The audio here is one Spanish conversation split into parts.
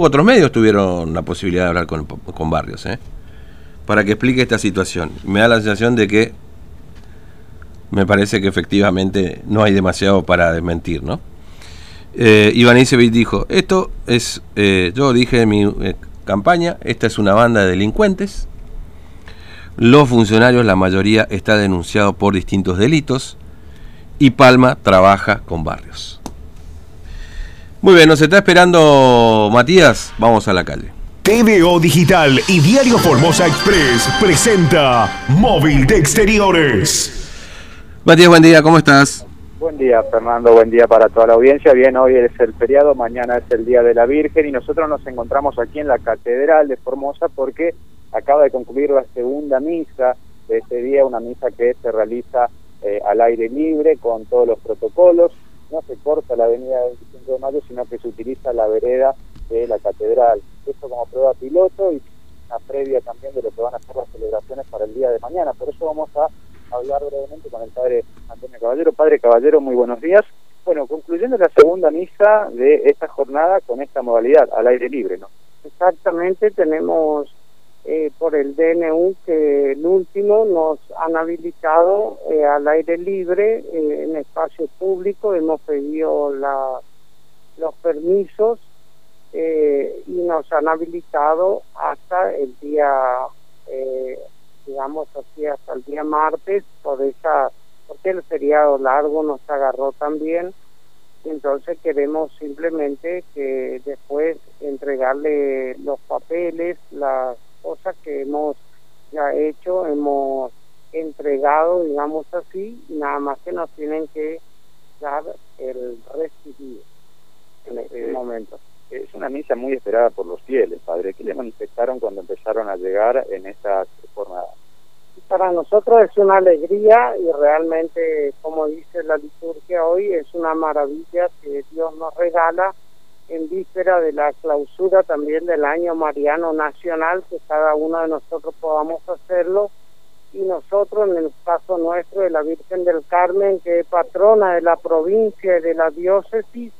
Otros medios tuvieron la posibilidad de hablar con, Barrios, ¿eh? para que explique esta situación. Me da la sensación de que me parece que efectivamente no hay demasiado para desmentir, ¿no? Eh, Iván Isevich dijo, esto es, eh, yo dije en mi campaña, esta es una banda de delincuentes, los funcionarios, la mayoría está denunciado por distintos delitos, y Palma trabaja con Barrios. Muy bien, nos está esperando Matías. Vamos a la calle. TVO Digital y Diario Formosa Express presenta Móvil de Exteriores. Matías, buen día, ¿cómo estás? Buen día, Fernando, buen día para toda la audiencia. Bien, hoy es el feriado, mañana es el Día de la Virgen y nosotros nos encontramos aquí en la Catedral de Formosa porque acaba de concluir la segunda misa de este día, una misa que se realiza eh, al aire libre con todos los protocolos no se corta la avenida 25 de mayo, sino que se utiliza la vereda de la catedral. Esto como prueba piloto y una previa también de lo que van a ser las celebraciones para el día de mañana. Por eso vamos a hablar brevemente con el padre Antonio Caballero. Padre Caballero, muy buenos días. Bueno, concluyendo la segunda misa de esta jornada con esta modalidad, al aire libre, ¿no? Exactamente, tenemos eh, por el DNU que el último nos han habilitado eh, al aire libre eh, en espacio público, hemos pedido los permisos y nos han habilitado hasta el día, digamos así, hasta el día martes, por esa, porque el feriado largo nos agarró también. Entonces queremos simplemente que después entregarle los papeles, las cosas que hemos ya hecho, hemos entregado, digamos así, nada más que nos tienen que dar el recibido en este momento. Es una misa muy esperada por los fieles, Padre. ¿Qué le manifestaron cuando empezaron a llegar en esta jornada? Para nosotros es una alegría y realmente, como dice la liturgia hoy, es una maravilla que Dios nos regala en víspera de la clausura también del año mariano nacional, que cada uno de nosotros podamos hacerlo, y nosotros, en el caso nuestro de la Virgen del Carmen, que es patrona de la provincia y de la diócesis,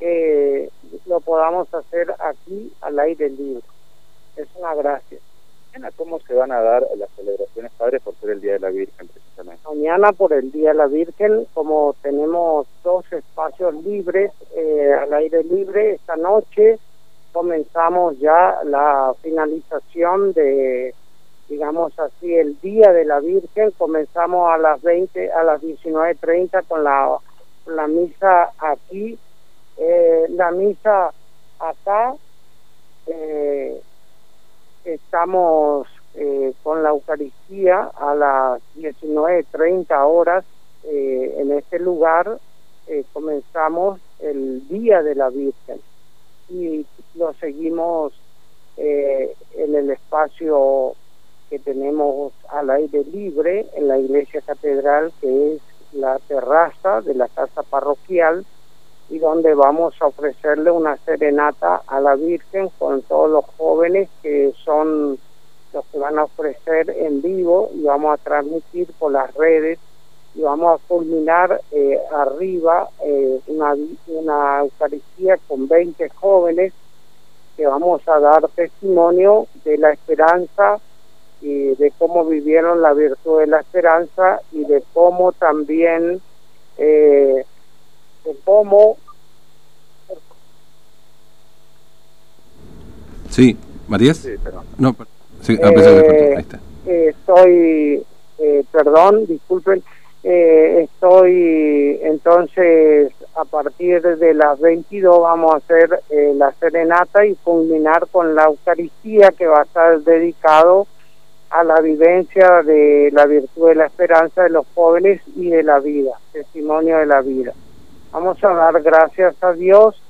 eh, lo podamos hacer aquí al aire libre. Es una gracia. ¿Cómo se van a dar las celebraciones, padres, por ser el Día de la Virgen, precisamente? Mañana, por el Día de la Virgen, como tenemos dos espacios libres, eh, al aire libre, esta noche comenzamos ya la finalización de, digamos así, el Día de la Virgen. Comenzamos a las 20, a las 19.30 con la, la misa aquí. Eh, la misa acá. Eh, estamos eh, con la Eucaristía a las 19.30 horas eh, en este lugar. Eh, comenzamos el Día de la Virgen y lo seguimos en el espacio que tenemos al aire libre en la iglesia catedral que es la terraza de la casa parroquial y donde vamos a ofrecerle una serenata a la Virgen con todos los jóvenes que son los que van a ofrecer en vivo y vamos a transmitir por las redes y vamos a culminar eh, arriba eh, una, una Eucaristía con 20 jóvenes que vamos a dar testimonio de la esperanza y de cómo vivieron la virtud de la esperanza y de cómo también eh, de cómo... Sí, Matías. Sí, perdón. No, sí, a pesar de ahí está. Eh, estoy, eh, perdón, disculpen, eh, estoy entonces a partir de las 22 vamos a hacer eh, la serenata y culminar con la Eucaristía que va a estar dedicado a la vivencia de la virtud de la esperanza de los jóvenes y de la vida, testimonio de la vida. Vamos a dar gracias a Dios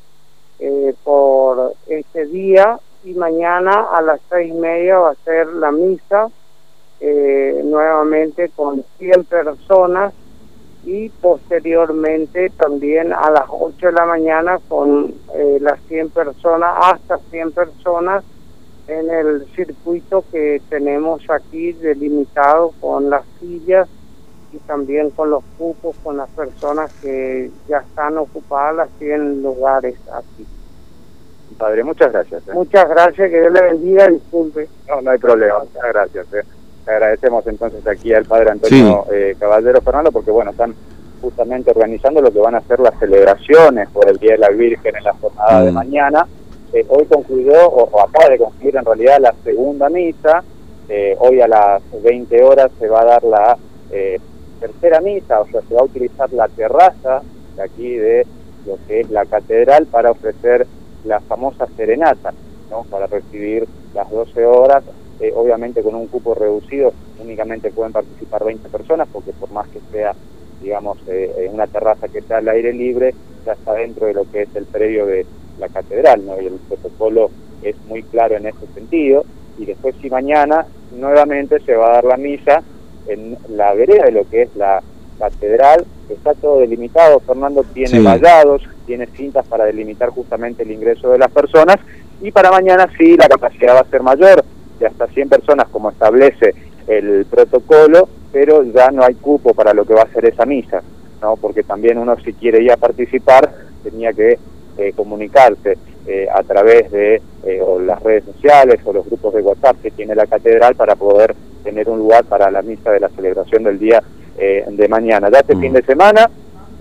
eh, por este día y mañana a las seis y media va a ser la misa eh, nuevamente con 100 personas y posteriormente también a las 8 de la mañana con eh, las 100 personas, hasta 100 personas en el circuito que tenemos aquí delimitado con las sillas y también con los cupos, con las personas que ya están ocupadas, las tienen lugares aquí. Padre, muchas gracias. ¿eh? Muchas gracias, que Dios le bendiga, disculpe. No, no hay problema, muchas gracias. ¿eh? Agradecemos entonces aquí al Padre Antonio eh, Caballero Fernando, porque bueno, están justamente organizando lo que van a ser las celebraciones por el Día de la Virgen en la jornada de Mm. mañana. Eh, hoy concluyó, o, o acaba de concluir en realidad la segunda misa. Eh, hoy a las 20 horas se va a dar la eh, tercera misa, o sea, se va a utilizar la terraza de aquí de lo que es la catedral para ofrecer la famosa serenata, ¿no? para recibir las 12 horas, eh, obviamente con un cupo reducido, únicamente pueden participar 20 personas, porque por más que sea, digamos, eh, eh, una terraza que está al aire libre, ya está dentro de lo que es el predio de la catedral, ¿no? y el protocolo es muy claro en ese sentido, y después si mañana nuevamente se va a dar la misa en la vereda de lo que es la catedral, está todo delimitado, Fernando tiene Sí. vallados, tiene cintas para delimitar justamente el ingreso de las personas, y para mañana sí la capacidad va a ser mayor, de hasta 100 personas como establece el protocolo, pero ya no hay cupo para lo que va a ser esa misa, ¿no? porque también uno si quiere ir a participar tenía que eh, comunicarse eh, a través de eh, o las redes sociales o los grupos de WhatsApp que tiene la catedral para poder tener un lugar para la misa de la celebración del día de mañana. Ya este Mm. fin de semana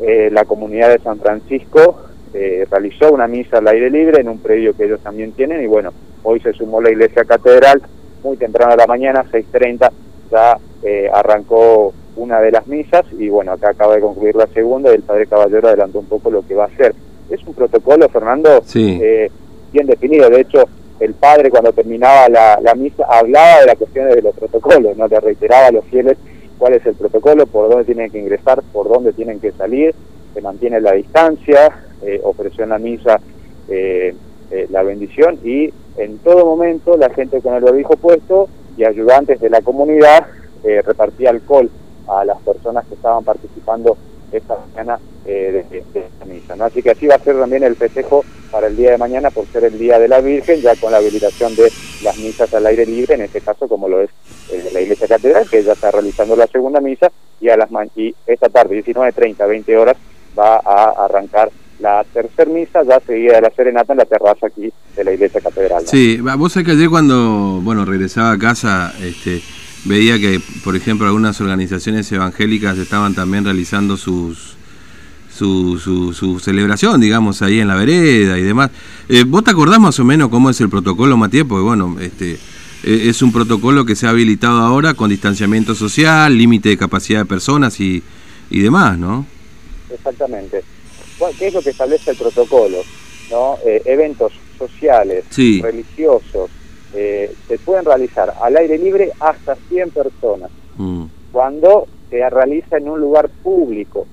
eh, la comunidad de San Francisco eh, realizó una misa al aire libre en un predio que ellos también tienen y bueno, hoy se sumó la iglesia catedral muy temprano a la mañana, 6.30, ya eh, arrancó una de las misas y bueno, acá acaba de concluir la segunda y el Padre Caballero adelantó un poco lo que va a hacer. Es un protocolo, Fernando, Sí. eh, bien definido. De hecho, el Padre cuando terminaba la, la misa hablaba de las cuestiones de los protocolos, no le reiteraba a los fieles cuál es el protocolo, por dónde tienen que ingresar, por dónde tienen que salir, se mantiene la distancia, eh, ofreció en la misa eh, eh, la bendición y en todo momento la gente con el barbijo puesto y ayudantes de la comunidad eh, repartía alcohol a las personas que estaban participando esta mañana eh, de, de esta misa. Así que así va a ser también el festejo para el día de mañana por ser el Día de la Virgen, ya con la habilitación de las misas al aire libre, en este caso como lo es la Iglesia Catedral, que ya está realizando la segunda misa, y, a las y esta tarde, 19.30, 20 horas, va a arrancar la tercer misa, ya seguida de la serenata en la terraza aquí de la Iglesia Catedral. ¿no? Sí, vos sabés que ayer cuando, bueno, regresaba a casa, este, veía que, por ejemplo, algunas organizaciones evangélicas estaban también realizando sus su, su, su celebración, digamos, ahí en la vereda y demás. Eh, ¿Vos te acordás más o menos cómo es el protocolo, Matías? Porque, bueno, este, eh, es un protocolo que se ha habilitado ahora con distanciamiento social, límite de capacidad de personas y, y demás, ¿no? Exactamente. ¿Cuál- ¿Qué es lo que establece el protocolo? ¿No? Eh, eventos sociales, Sí. religiosos, eh, se pueden realizar al aire libre hasta 100 personas, Mm. cuando se realiza en un lugar público.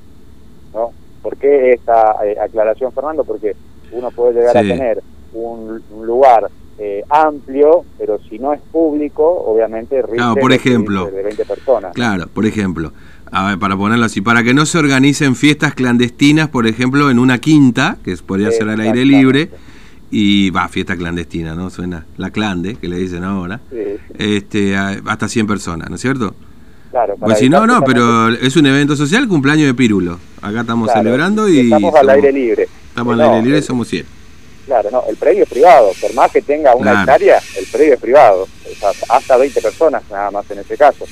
¿no? ¿Por qué esta eh, aclaración, Fernando? Porque uno puede llegar a tener un, un lugar eh, amplio, pero si no es público, obviamente rige Claro, por ejemplo. de 20 personas. Claro, por ejemplo, a ver, para ponerlo así, para que no se organicen fiestas clandestinas, por ejemplo, en una quinta, que podría ser al aire libre, y va, fiesta clandestina, ¿no? Suena la clande, que le dicen ahora, Sí, sí, este, hasta 100 personas, ¿no es cierto? claro, Pues si no, no, pero es un evento social, cumpleaños de Pirulo. Acá estamos Claro, celebrando y estamos al somos- aire libre. Estamos al aire libre, eh, somos 100. Claro, no, el predio es privado, por más que tenga una Claro. hectárea, el predio es privado, o sea, hasta 20 personas nada más en este caso.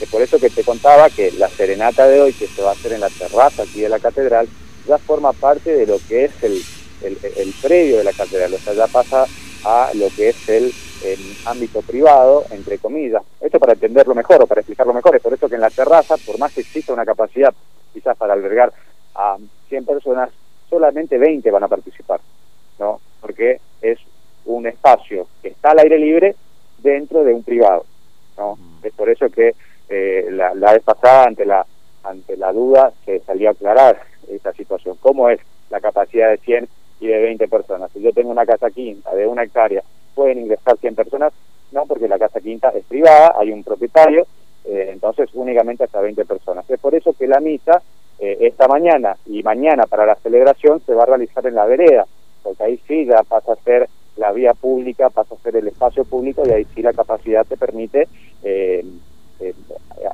Es por eso que te contaba que la serenata de hoy, que se va a hacer en la terraza aquí de la catedral, ya forma parte de lo que es el, el, el predio de la catedral, o sea, ya pasa a lo que es el, em, ámbito privado, entre comillas. Esto para entenderlo mejor o para explicarlo mejor, es por eso que en la terraza, por más que exista una capacidad quizás para albergar a 100 personas, solamente 20 van a participar. ¿no? Porque es un espacio que está al aire libre dentro de un privado, ¿no? Es por eso que eh, la, vez pasada ante la ante la duda se salió a aclarar esta situación, cómo es la capacidad de 100 y de 20 personas. Si yo tengo una casa quinta de una hectárea, ¿pueden ingresar 100 personas? No, porque la casa quinta es privada, hay un propietario, eh, entonces únicamente hasta 20 personas. Es por eso que la misa eh, esta mañana y mañana para la celebración se va a realizar en la vereda, porque ahí sí ya pasa a ser la vía pública, pasa a ser el espacio público y ahí sí la capacidad te permite eh, eh,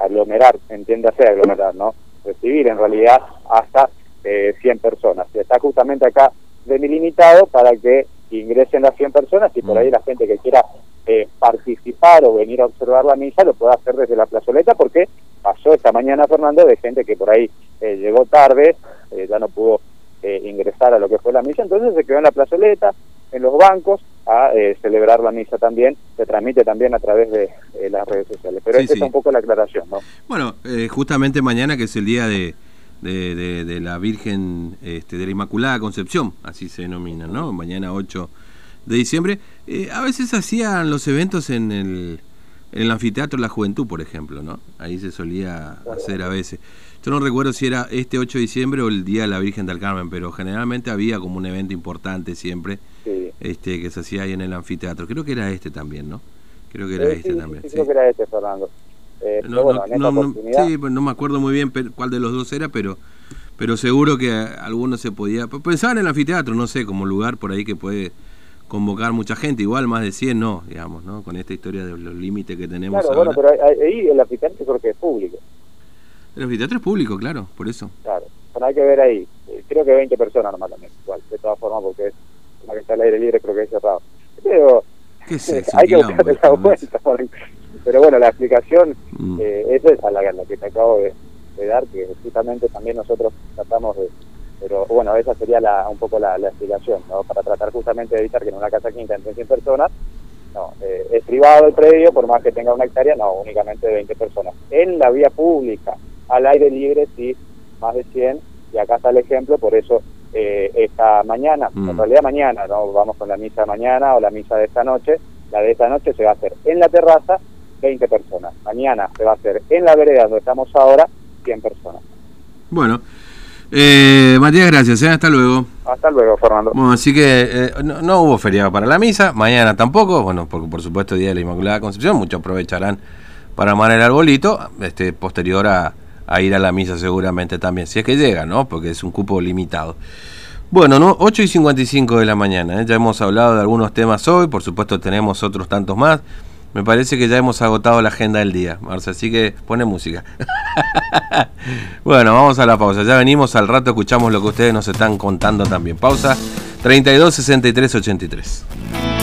aglomerar, entiéndase aglomerar, ¿no? Recibir en realidad hasta eh, 100 personas. Está justamente acá delimitado para que ingresen las 100 personas y por Mm. ahí la gente que quiera eh, participar o venir a observar la misa lo pueda hacer desde la plazoleta porque pasó esta mañana, Fernando, de gente que por ahí eh, llegó tarde, eh, ya no pudo eh, ingresar a lo que fue la misa, entonces se quedó en la plazoleta, en los bancos, a eh, celebrar la misa también, se transmite también a través de eh, las redes sociales. Pero Sí, esta sí. es un poco la aclaración, ¿no? Bueno, eh, justamente mañana que es el día de, de, de- de la Virgen este, de la Inmaculada Concepción, así se denomina, ¿no? Mañana 8 de diciembre. Eh, a veces hacían los eventos en el, en el anfiteatro de la Juventud, por ejemplo, ¿no? Ahí se solía hacer a veces. Yo no recuerdo si era este 8 de diciembre o el día de la Virgen del Carmen, pero generalmente había como un evento importante siempre. Este que se hacía ahí en el anfiteatro. Creo que era este también, ¿no? Creo que era Eh, este sí, también. sí, sí. creo que era este, Fernando. Eh, No, bueno, no, no, oportunidad... sí, pues no me acuerdo muy bien cuál de los dos era, pero pero seguro que alguno se podía... Pensaba en el anfiteatro, no sé, como lugar por ahí que puede convocar mucha gente, igual más de 100 no, digamos, ¿no? Con esta historia de los límites que tenemos Claro, ahora. bueno, pero ahí, ahí el anfiteatro creo que es público, El anfiteatro es público, claro, por eso. claro. Bueno, hay que ver ahí. Eh, creo que 20 personas nomás también, igual, de todas formas, porque es que está al aire libre, creo que es cerrado. Pero hay que Quilombo, buscar la vuelta. Pero bueno, la explicación, Mm. eh, esa es a la, la que te acabo de, de dar, que justamente también nosotros tratamos de... Pero bueno, esa sería la, un poco la, la explicación, ¿no? Para tratar justamente de evitar que en una casa quinta entre 100 personas, no, eh, es privado el predio, por más que tenga una hectárea, no, únicamente 20 personas. En la vía pública, al aire libre, sí, más de 100, y acá está el ejemplo, por eso eh, esta mañana, Mm. en realidad mañana, no vamos con la misa mañana o la misa de esta noche, la de esta noche se va a hacer en la terraza, 20 personas. Mañana se va a hacer en la vereda donde estamos ahora, 100 personas. Bueno, eh, Matías, gracias, ¿eh? hasta luego. Hasta luego, Fernando. Bueno, así que eh, no, no hubo feriado para la misa, mañana tampoco, bueno, porque por supuesto Día de la Inmaculada Concepción, muchos aprovecharán para armar el arbolito, este, posterior a, a ir a la misa seguramente también, si es que llega, ¿no? Porque es un cupo limitado. Bueno, ¿no? 8 y 55 de la mañana, ¿eh? ya hemos hablado de algunos temas hoy, por supuesto tenemos otros tantos más. Me parece que ya hemos agotado la agenda del día, Marcia, así que pone música. bueno, vamos a la pausa. Ya venimos al rato, escuchamos lo que ustedes nos están contando también. Pausa 32 63 83.